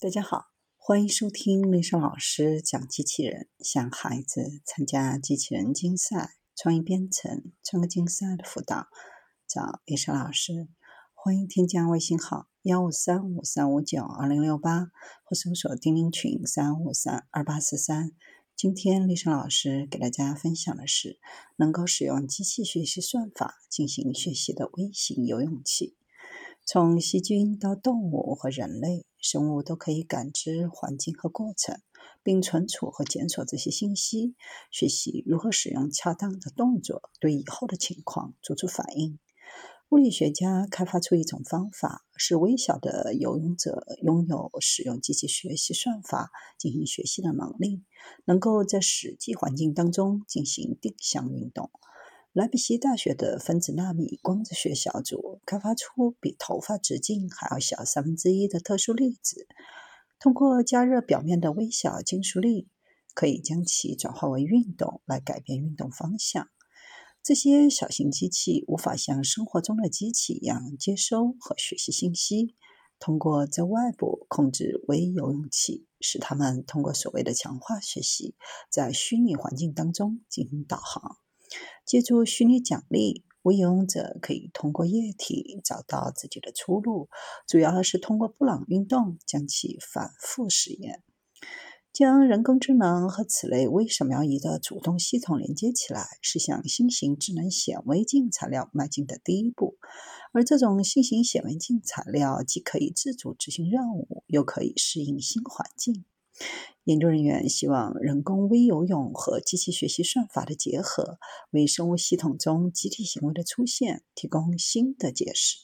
大家好，欢迎收听丽莎老师讲机器人，想孩子参加机器人竞赛、创意编程、创客竞赛的辅导，找丽莎老师。欢迎添加微信号幺五三五三五九二零六八，或搜索钉钉群三五三二八四三。今天丽莎老师给大家分享的是能够使用机器学习算法进行学习的微型游泳器。从细菌到动物和人类，生物都可以感知环境和过程，并存储和检索这些信息，学习如何使用恰当的动作对以后的情况做出反应。物理学家开发出一种方法，使微小的游泳者拥有使用机器学习算法进行学习的能力，能够在实际环境当中进行定向运动。莱比锡大学的分子纳米光子学小组开发出比头发直径还要小三分之一的特殊粒子，通过加热表面的微小金属粒，可以将其转化为运动来改变运动方向。这些小型机器无法像生活中的机器一样接收和学习信息，通过在外部控制微游泳器，使它们通过所谓的强化学习，在虚拟环境当中进行导航。借助虚拟奖励，微游泳者可以通过液体找到自己的出路，主要是通过布朗运动将其反复实验。将人工智能和此类微扫描仪的主动系统连接起来，是向新型智能显微镜材料迈进的第一步。而这种新型显微镜材料既可以自主执行任务，又可以适应新环境。研究人员希望人工微游泳和机器学习算法的结合，为生物系统中集体行为的出现提供新的解释。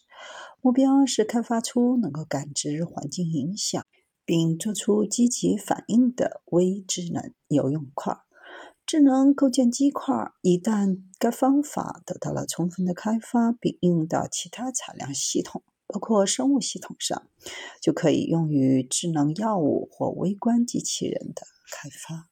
目标是开发出能够感知环境影响并做出积极反应的微智能游泳块。智能构建基块一旦该方法得到了充分的开发，并应用到其他材料系统。包括生物系统上，就可以用于智能药物或微观机器人的开发。